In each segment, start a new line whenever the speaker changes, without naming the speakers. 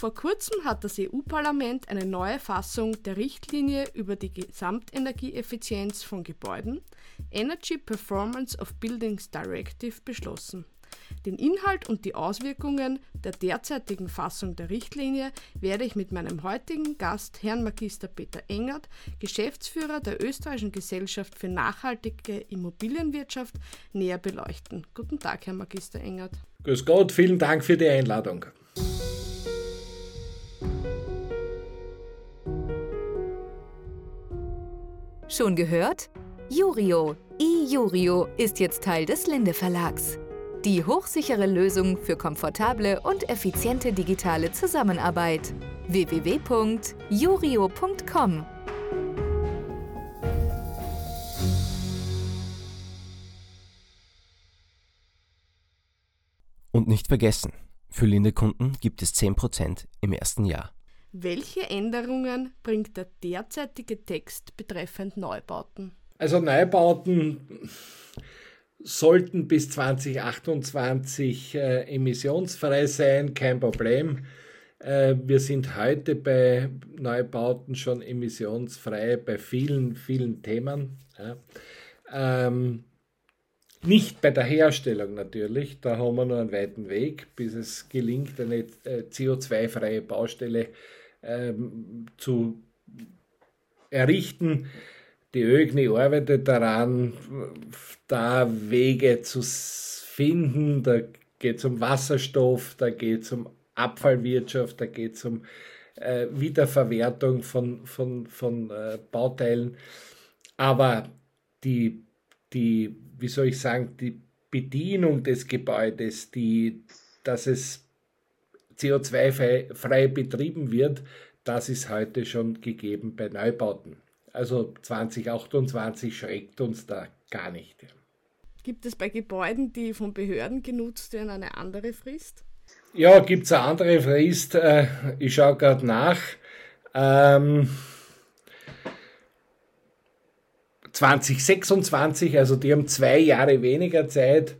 Vor kurzem hat das EU-Parlament eine neue Fassung der Richtlinie über die Gesamtenergieeffizienz von Gebäuden, Energy Performance of Buildings Directive, beschlossen. Den Inhalt und die Auswirkungen der derzeitigen Fassung der Richtlinie werde ich mit meinem heutigen Gast, Herrn Magister Peter Engert, Geschäftsführer der Österreichischen Gesellschaft für nachhaltige Immobilienwirtschaft, näher beleuchten. Guten Tag, Herr Magister Engert.
Grüß Gott, vielen Dank für die Einladung.
Schon gehört? Jurio, iJurio ist jetzt Teil des Linde Verlags. Die hochsichere Lösung für komfortable und effiziente digitale Zusammenarbeit. www.jurio.com
Und nicht vergessen, für Linde-Kunden gibt es 10% im ersten Jahr.
Welche Änderungen bringt der derzeitige Text betreffend Neubauten?
Also Neubauten sollten bis 2028 äh, emissionsfrei sein, kein Problem. Äh, wir sind heute bei Neubauten schon emissionsfrei bei vielen, vielen Themen. Ja. Ähm, nicht bei der Herstellung natürlich, da haben wir noch einen weiten Weg, bis es gelingt, eine äh, CO2-freie Baustelle ähm, zu errichten. Die ÖGNI arbeitet daran, da Wege zu finden. Da geht es um Wasserstoff, da geht es um Abfallwirtschaft, da geht es um äh, Wiederverwertung von, von, von äh, Bauteilen. Aber die, die, wie soll ich sagen, die Bedienung des Gebäudes, die, dass es CO2-frei betrieben wird, das ist heute schon gegeben bei Neubauten. Also 2028 schreckt uns da gar nicht.
Gibt es bei Gebäuden, die von Behörden genutzt werden, eine andere Frist?
Ja, gibt es eine andere Frist. Äh, ich schaue gerade nach. Ähm, 2026, also die haben zwei Jahre weniger Zeit.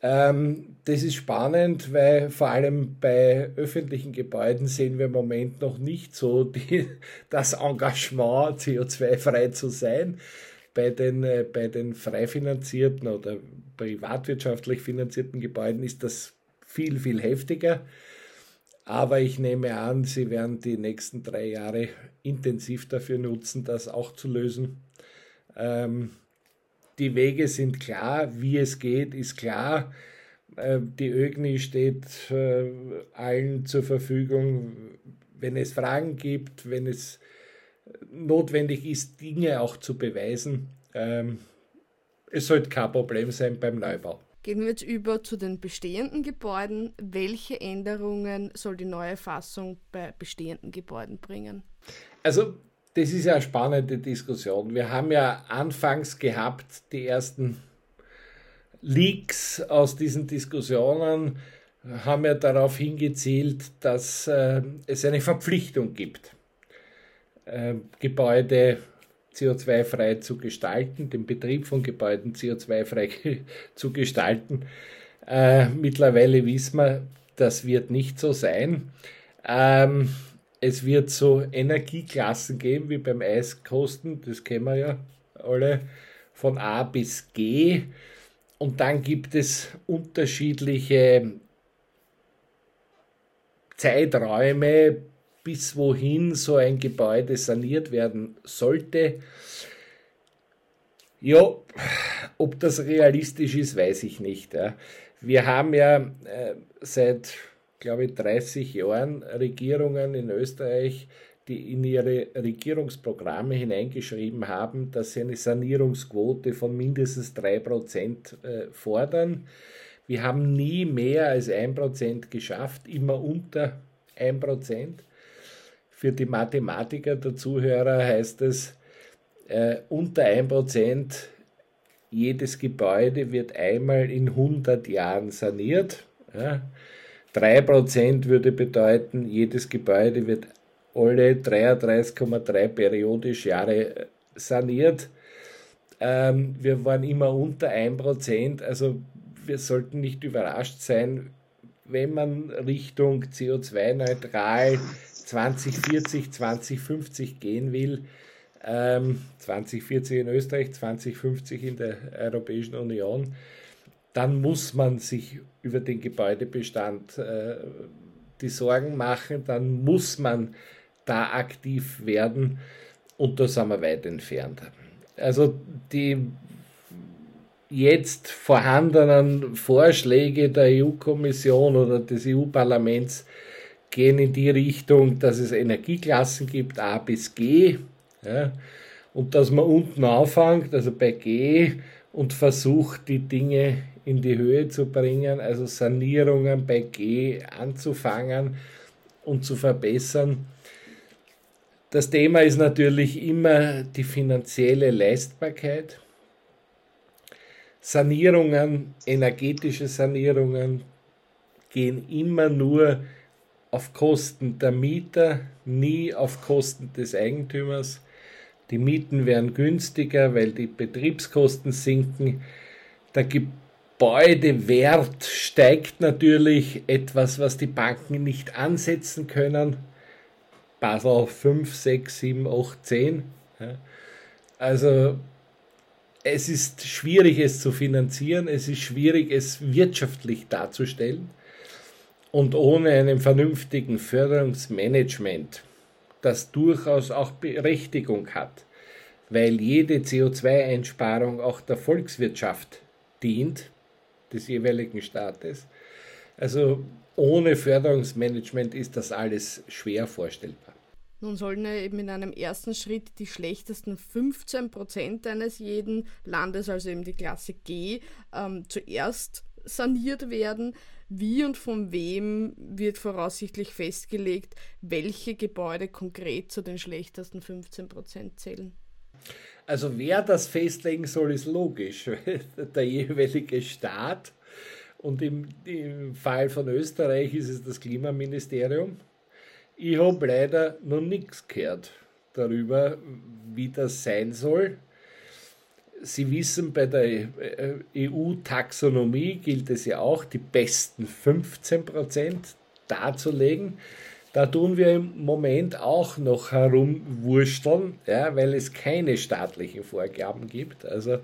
Ähm, das ist spannend, weil vor allem bei öffentlichen Gebäuden sehen wir im Moment noch nicht so die, das Engagement, CO2-frei zu sein. Bei den, äh, bei den frei finanzierten oder privatwirtschaftlich finanzierten Gebäuden ist das viel, viel heftiger. Aber ich nehme an, Sie werden die nächsten drei Jahre intensiv dafür nutzen, das auch zu lösen. Ähm, die Wege sind klar, wie es geht, ist klar. Äh, die ÖGNI steht äh, allen zur Verfügung, wenn es Fragen gibt, wenn es notwendig ist, Dinge auch zu beweisen. Ähm, es sollte kein Problem sein beim Neubau.
Gehen wir jetzt über zu den bestehenden Gebäuden. Welche Änderungen soll die neue Fassung bei bestehenden Gebäuden bringen?
Also das ist ja eine spannende Diskussion. Wir haben ja anfangs gehabt, die ersten Leaks aus diesen Diskussionen haben ja darauf hingezielt, dass äh, es eine Verpflichtung gibt, äh, Gebäude CO2-frei zu gestalten, den Betrieb von Gebäuden CO2-frei zu gestalten. Äh, mittlerweile wissen wir, das wird nicht so sein. Ähm, es wird so Energieklassen geben wie beim Eiskosten, das kennen wir ja alle, von A bis G. Und dann gibt es unterschiedliche Zeiträume, bis wohin so ein Gebäude saniert werden sollte. Ja, ob das realistisch ist, weiß ich nicht. Wir haben ja äh, seit glaube ich, 30 Jahren Regierungen in Österreich, die in ihre Regierungsprogramme hineingeschrieben haben, dass sie eine Sanierungsquote von mindestens 3% äh, fordern. Wir haben nie mehr als 1% geschafft, immer unter 1%. Für die Mathematiker der Zuhörer heißt es, äh, unter 1% jedes Gebäude wird einmal in 100 Jahren saniert. Ja. 3% würde bedeuten, jedes Gebäude wird alle 33,3 periodisch Jahre saniert. Ähm, wir waren immer unter 1%, also wir sollten nicht überrascht sein, wenn man Richtung CO2-neutral 2040, 2050 gehen will, ähm, 2040 in Österreich, 2050 in der Europäischen Union, dann muss man sich über den Gebäudebestand äh, die Sorgen machen, dann muss man da aktiv werden und da sind wir weit entfernt. Also die jetzt vorhandenen Vorschläge der EU-Kommission oder des EU-Parlaments gehen in die Richtung, dass es Energieklassen gibt, A bis G, ja, und dass man unten anfängt, also bei G, und versucht, die Dinge in die Höhe zu bringen, also Sanierungen bei G anzufangen und zu verbessern. Das Thema ist natürlich immer die finanzielle Leistbarkeit. Sanierungen, energetische Sanierungen gehen immer nur auf Kosten der Mieter, nie auf Kosten des Eigentümers. Die Mieten werden günstiger, weil die Betriebskosten sinken. Der Gebäudewert steigt natürlich, etwas, was die Banken nicht ansetzen können. Basel 5, 6, 7, 8, 10. Also es ist schwierig, es zu finanzieren, es ist schwierig, es wirtschaftlich darzustellen. Und ohne einen vernünftigen Förderungsmanagement, das durchaus auch Berechtigung hat, weil jede CO2-Einsparung auch der Volkswirtschaft dient, des jeweiligen Staates. Also ohne Förderungsmanagement ist das alles schwer vorstellbar.
Nun sollen ja eben in einem ersten Schritt die schlechtesten 15 Prozent eines jeden Landes, also eben die Klasse G, ähm, zuerst saniert werden. Wie und von wem wird voraussichtlich festgelegt, welche Gebäude konkret zu den schlechtesten 15 Prozent zählen?
Also wer das festlegen soll, ist logisch. Der jeweilige Staat und im, im Fall von Österreich ist es das Klimaministerium ich habe leider noch nichts gehört darüber, wie das sein soll. Sie wissen, bei der EU-Taxonomie gilt es ja auch, die besten 15% darzulegen. Da tun wir im Moment auch noch herumwursteln, ja, weil es keine staatlichen Vorgaben gibt. Also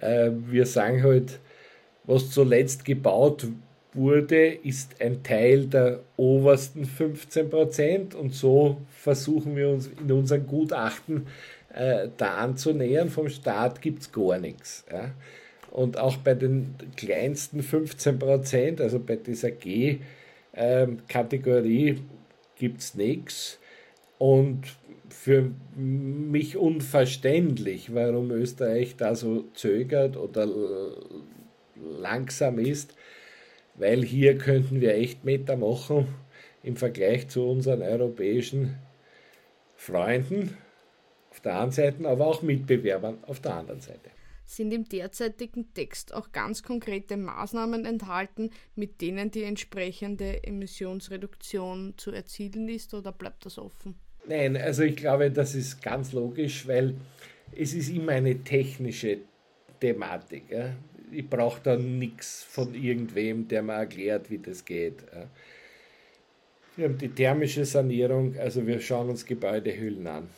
äh, wir sagen halt, was zuletzt gebaut wurde, ist ein Teil der obersten 15 Prozent und so versuchen wir uns in unseren Gutachten äh, da anzunähern. Vom Staat gibt es gar nichts. Ja. Und auch bei den kleinsten 15 Prozent, also bei dieser G-Kategorie, gibt es nichts. Und für mich unverständlich, warum Österreich da so zögert oder langsam ist weil hier könnten wir echt Meter machen im Vergleich zu unseren europäischen Freunden auf der einen Seite, aber auch Mitbewerbern auf der anderen Seite.
Sind im derzeitigen Text auch ganz konkrete Maßnahmen enthalten, mit denen die entsprechende Emissionsreduktion zu erzielen ist oder bleibt das offen?
Nein, also ich glaube, das ist ganz logisch, weil es ist immer eine technische Thematik. Ja ich brauche da nichts von irgendwem, der mir erklärt, wie das geht. Wir haben die thermische Sanierung, also wir schauen uns Gebäudehüllen an.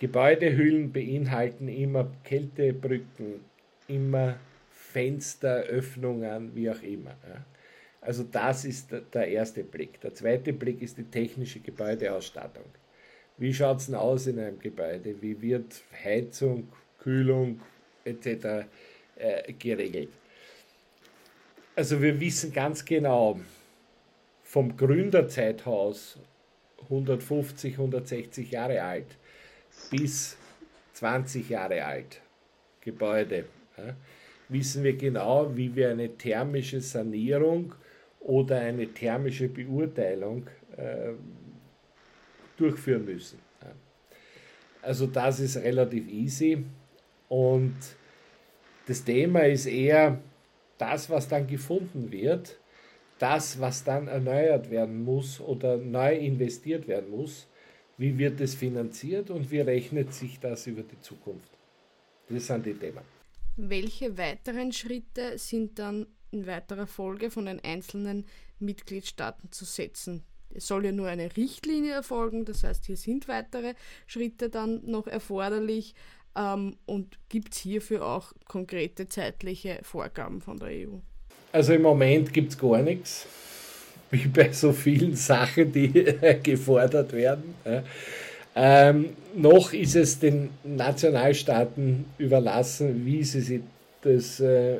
Gebäudehüllen beinhalten immer Kältebrücken, immer Fensteröffnungen, wie auch immer. Also das ist der erste Blick. Der zweite Blick ist die technische Gebäudeausstattung. Wie schaut es denn aus in einem Gebäude? Wie wird Heizung, Kühlung etc äh, geregelt. Also wir wissen ganz genau, vom Gründerzeithaus 150, 160 Jahre alt bis 20 Jahre alt Gebäude, ja, wissen wir genau, wie wir eine thermische Sanierung oder eine thermische Beurteilung äh, durchführen müssen. Ja. Also das ist relativ easy und das Thema ist eher das, was dann gefunden wird, das, was dann erneuert werden muss oder neu investiert werden muss. Wie wird es finanziert und wie rechnet sich das über die Zukunft? Das sind die Themen.
Welche weiteren Schritte sind dann in weiterer Folge von den einzelnen Mitgliedstaaten zu setzen. Es soll ja nur eine Richtlinie erfolgen, das heißt, hier sind weitere Schritte dann noch erforderlich ähm, und gibt es hierfür auch konkrete zeitliche Vorgaben von der EU?
Also im Moment gibt es gar nichts, wie bei so vielen Sachen, die gefordert werden. Ähm, noch ist es den Nationalstaaten überlassen, wie sie das äh,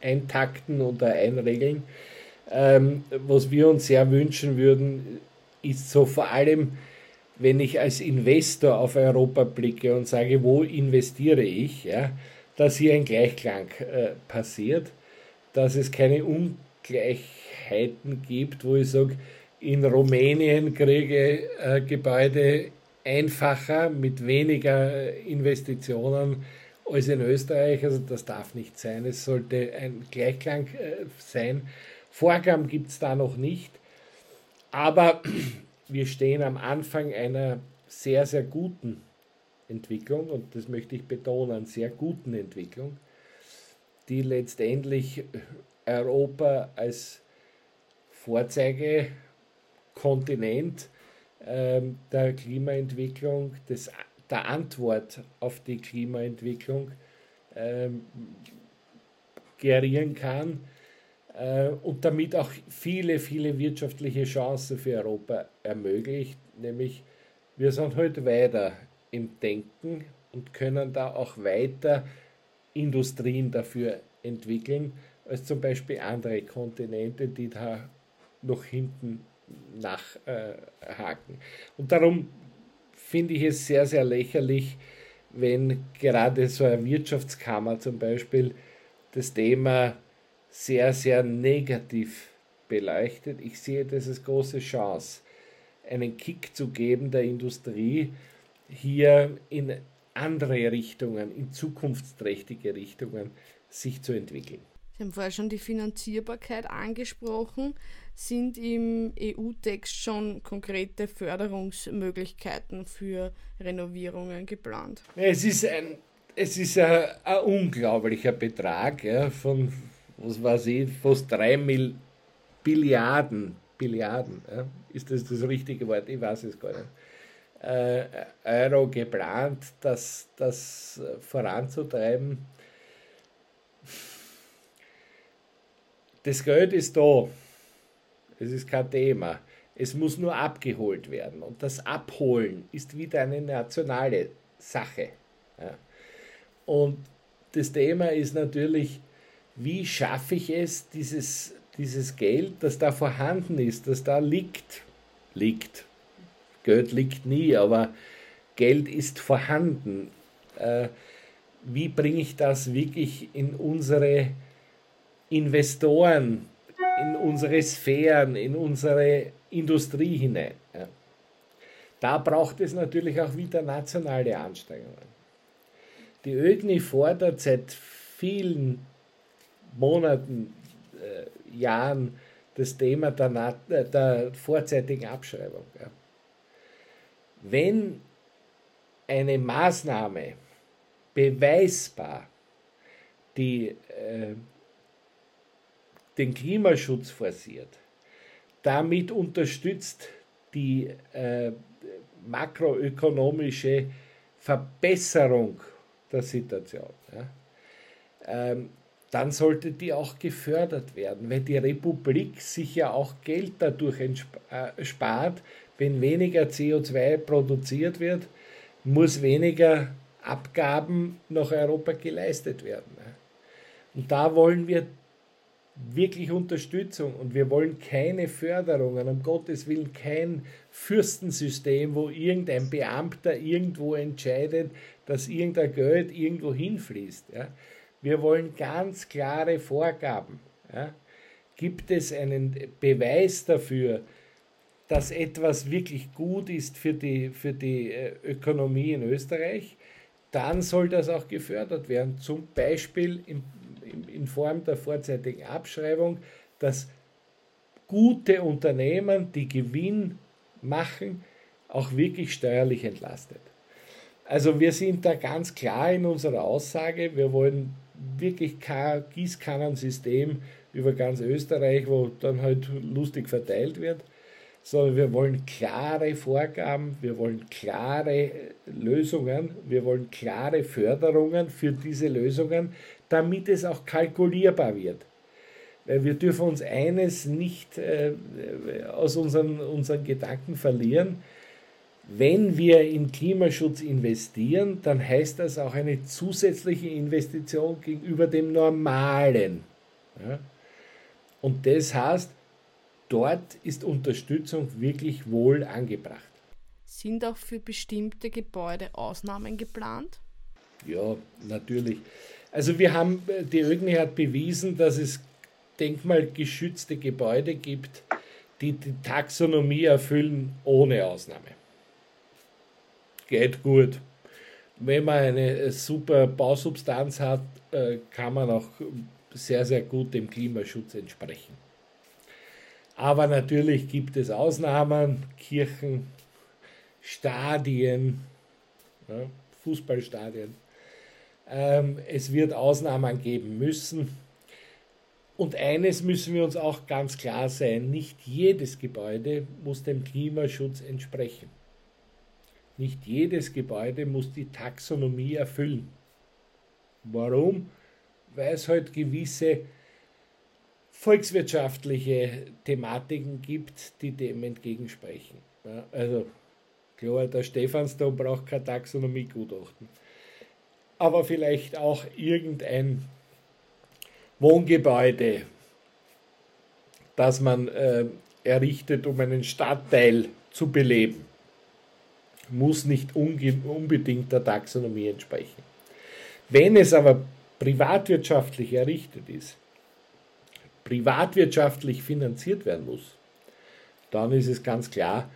eintakten oder einregeln. Ähm, was wir uns sehr wünschen würden, ist so vor allem, wenn ich als Investor auf Europa blicke und sage, wo investiere ich, ja, dass hier ein Gleichklang äh, passiert, dass es keine Ungleichheiten gibt, wo ich sage, in Rumänien kriege äh, Gebäude einfacher mit weniger Investitionen als in Österreich. Also das darf nicht sein. Es sollte ein Gleichklang äh, sein. Vorgaben gibt es da noch nicht. Aber wir stehen am Anfang einer sehr, sehr guten Entwicklung und das möchte ich betonen, sehr guten Entwicklung, die letztendlich Europa als Vorzeigekontinent ähm, der Klimaentwicklung, des, der Antwort auf die Klimaentwicklung ähm, gerieren kann äh, und damit auch viele, viele wirtschaftliche Chancen für Europa ermöglicht. Nämlich, wir sind heute weiter im Denken und können da auch weiter Industrien dafür entwickeln, als zum Beispiel andere Kontinente, die da noch hinten nachhaken. Und darum finde ich es sehr, sehr lächerlich, wenn gerade so eine Wirtschaftskammer zum Beispiel das Thema sehr, sehr negativ beleuchtet. Ich sehe das als große Chance, einen Kick zu geben der Industrie, hier in andere Richtungen, in zukunftsträchtige Richtungen sich zu entwickeln.
Sie haben vorher schon die Finanzierbarkeit angesprochen. Sind im EU-Text schon konkrete Förderungsmöglichkeiten für Renovierungen geplant?
Es ist ein, es ist ein, ein unglaublicher Betrag ja, von, was weiß ich, fast drei Mil Billiarden, Billiarden, ja, ist das das richtige Wort? Ich weiß es gar nicht. Äh, Euro geplant, das, das voranzutreiben. Das Geld ist da. Es ist kein Thema. Es muss nur abgeholt werden. Und das Abholen ist wieder eine nationale Sache. Ja. Und das Thema ist natürlich, wie schaffe ich es, dieses, dieses Geld, das da vorhanden ist, das da liegt, liegt. Geld liegt nie, aber Geld ist vorhanden. Äh, wie bringe ich das wirklich in unsere Investoren, in unsere Sphären, in unsere Industrie hinein? Ja. Da braucht es natürlich auch wieder nationale Anstrengungen. Die ÖGNI fordert seit vielen Monaten, äh, Jahren das Thema der, äh, der vorzeitigen Abschreibung. Ja. Wenn eine Maßnahme beweisbar die, äh, den Klimaschutz forciert, damit unterstützt die äh, makroökonomische Verbesserung der Situation. Ja. Ähm, dann sollte die auch gefördert werden, weil die Republik sich ja auch Geld dadurch äh, spart, wenn weniger CO2 produziert wird, muss weniger Abgaben nach Europa geleistet werden. Und da wollen wir wirklich Unterstützung und wir wollen keine Förderungen, um Gottes Willen kein Fürstensystem, wo irgendein Beamter irgendwo entscheidet, dass irgendein Geld irgendwo hinfließt. Ja. Wir wollen ganz klare Vorgaben. Ja. Gibt es einen Beweis dafür, dass etwas wirklich gut ist für die, für die äh, Ökonomie in Österreich, dann soll das auch gefördert werden. Zum Beispiel in, in Form der vorzeitigen Abschreibung, dass gute Unternehmen, die Gewinn machen, auch wirklich steuerlich entlastet. Also wir sind da ganz klar in unserer Aussage, wir wollen wirklich kein Gießkannensystem über ganz Österreich, wo dann halt lustig verteilt wird, sondern wir wollen klare Vorgaben, wir wollen klare Lösungen, wir wollen klare Förderungen für diese Lösungen, damit es auch kalkulierbar wird. Wir dürfen uns eines nicht äh, aus unseren, unseren Gedanken verlieren. Wenn wir in Klimaschutz investieren, dann heißt das auch eine zusätzliche Investition gegenüber dem Normalen. Und das heißt, dort ist Unterstützung wirklich wohl angebracht.
Sind auch für bestimmte Gebäude Ausnahmen geplant?
Ja, natürlich. Also wir haben, die ÖGNI hat bewiesen, dass es denkmalgeschützte Gebäude gibt, die die Taxonomie erfüllen ohne Ausnahme. Geht gut. Wenn man eine super Bausubstanz hat, äh, kann man auch sehr, sehr gut dem Klimaschutz entsprechen. Aber natürlich gibt es Ausnahmen, Kirchen, Stadien, Fußballstadien. Ähm, es wird Ausnahmen geben müssen. Und eines müssen wir uns auch ganz klar sein, nicht jedes Gebäude muss dem Klimaschutz entsprechen. Nicht jedes Gebäude muss die Taxonomie erfüllen. Warum? Weil es halt gewisse volkswirtschaftliche Thematiken gibt, die dem entgegensprechen. Also klar, der Stephansdom braucht kein Taxonomiegutachten. Aber vielleicht auch irgendein Wohngebäude, das man äh, errichtet, um einen Stadtteil zu beleben, muss nicht unbedingt der Taxonomie entsprechen. Wenn es aber privatwirtschaftlich errichtet ist, privatwirtschaftlich finanziert werden muss, dann ist es ganz klar,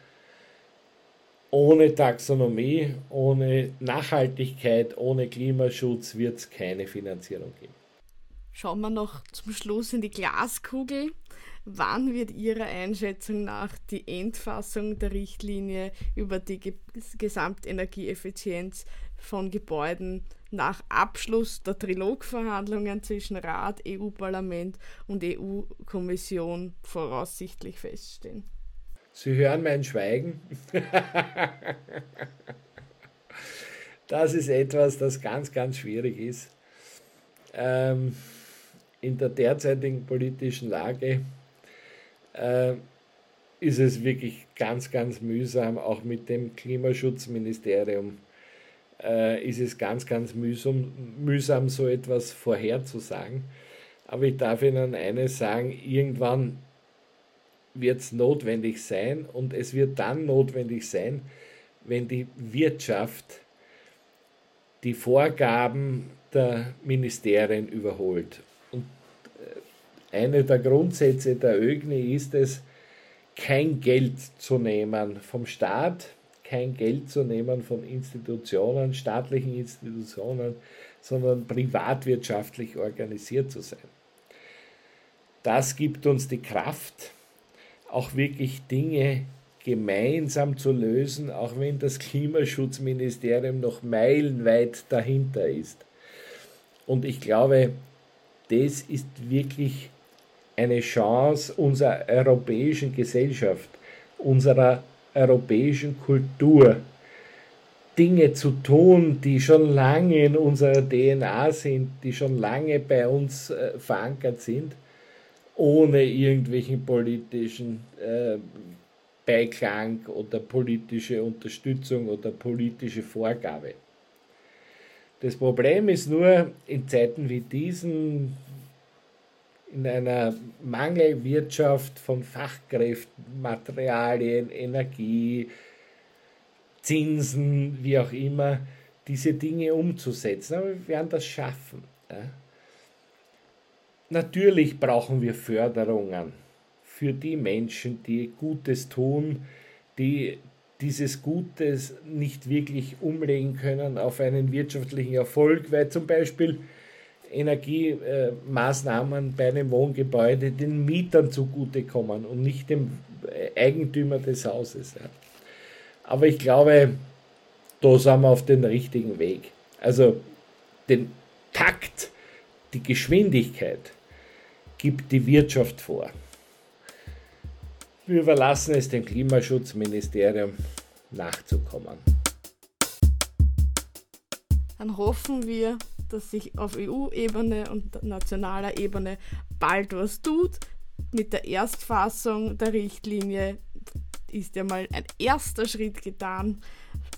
ohne Taxonomie, ohne Nachhaltigkeit, ohne Klimaschutz wird es keine Finanzierung geben.
Schauen wir noch zum Schluss in die Glaskugel. Wann wird Ihrer Einschätzung nach die Endfassung der Richtlinie über die Gesamtenergieeffizienz von Gebäuden nach Abschluss der Trilogverhandlungen zwischen Rat, EU-Parlament und EU-Kommission voraussichtlich feststehen?
Sie hören mein Schweigen. das ist etwas, das ganz, ganz schwierig ist. Ähm, in der derzeitigen politischen Lage äh, ist es wirklich ganz, ganz mühsam, auch mit dem Klimaschutzministerium äh, ist es ganz, ganz mühsam, mühsam, so etwas vorherzusagen. Aber ich darf Ihnen eines sagen, irgendwann wird es notwendig sein und es wird dann notwendig sein, wenn die Wirtschaft die Vorgaben der Ministerien überholt. Und äh, eine der Grundsätze der ÖGNI ist es, kein Geld zu nehmen vom Staat, kein Geld zu nehmen von Institutionen, staatlichen Institutionen, sondern privatwirtschaftlich organisiert zu sein. Das gibt uns die Kraft, auch wirklich Dinge gemeinsam zu lösen, auch wenn das Klimaschutzministerium noch meilenweit dahinter ist. Und ich glaube, das ist wirklich eine Chance unserer europäischen Gesellschaft, unserer europäischen Kultur, Dinge zu tun, die schon lange in unserer DNA sind, die schon lange bei uns äh, verankert sind, ohne irgendwelchen politischen äh, Beiklang oder politische Unterstützung oder politische Vorgabe. Das Problem ist nur, in Zeiten wie diesen, in einer Mangelwirtschaft von Fachkräften, Materialien, Energie, Zinsen, wie auch immer, diese Dinge umzusetzen. Aber wir werden das schaffen. Natürlich brauchen wir Förderungen für die Menschen, die Gutes tun, die dieses Gutes nicht wirklich umlegen können auf einen wirtschaftlichen Erfolg, weil zum Beispiel Energiemaßnahmen bei einem Wohngebäude den Mietern zugutekommen und nicht dem Eigentümer des Hauses. Aber ich glaube, da sind wir auf den richtigen Weg. Also den Takt, die Geschwindigkeit gibt die Wirtschaft vor. Wir überlassen es dem Klimaschutzministerium nachzukommen.
Dann hoffen wir, dass sich auf EU-Ebene und nationaler Ebene bald was tut. Mit der Erstfassung der Richtlinie ist ja mal ein erster Schritt getan.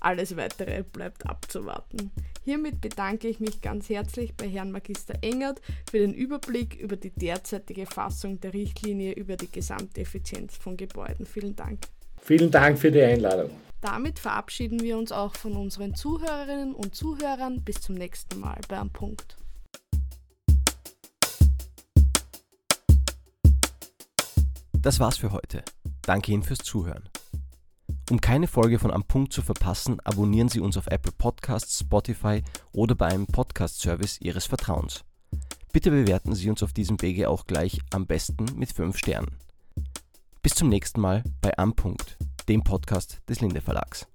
Alles weitere bleibt abzuwarten. Hiermit bedanke ich mich ganz herzlich bei Herrn Magister Engert für den Überblick über die derzeitige Fassung der Richtlinie über die Gesamteffizienz von Gebäuden. Vielen Dank.
Vielen Dank für die Einladung.
Damit verabschieden wir uns auch von unseren Zuhörerinnen und Zuhörern. Bis zum nächsten Mal bei Am Punkt.
Das war's für heute. Danke Ihnen fürs Zuhören. Um keine Folge von Am Punkt zu verpassen, abonnieren Sie uns auf Apple Podcasts, Spotify oder bei einem Podcast-Service Ihres Vertrauens. Bitte bewerten Sie uns auf diesem Wege auch gleich am besten mit 5 Sternen. Bis zum nächsten Mal bei Am Punkt, dem Podcast des Linde Verlags.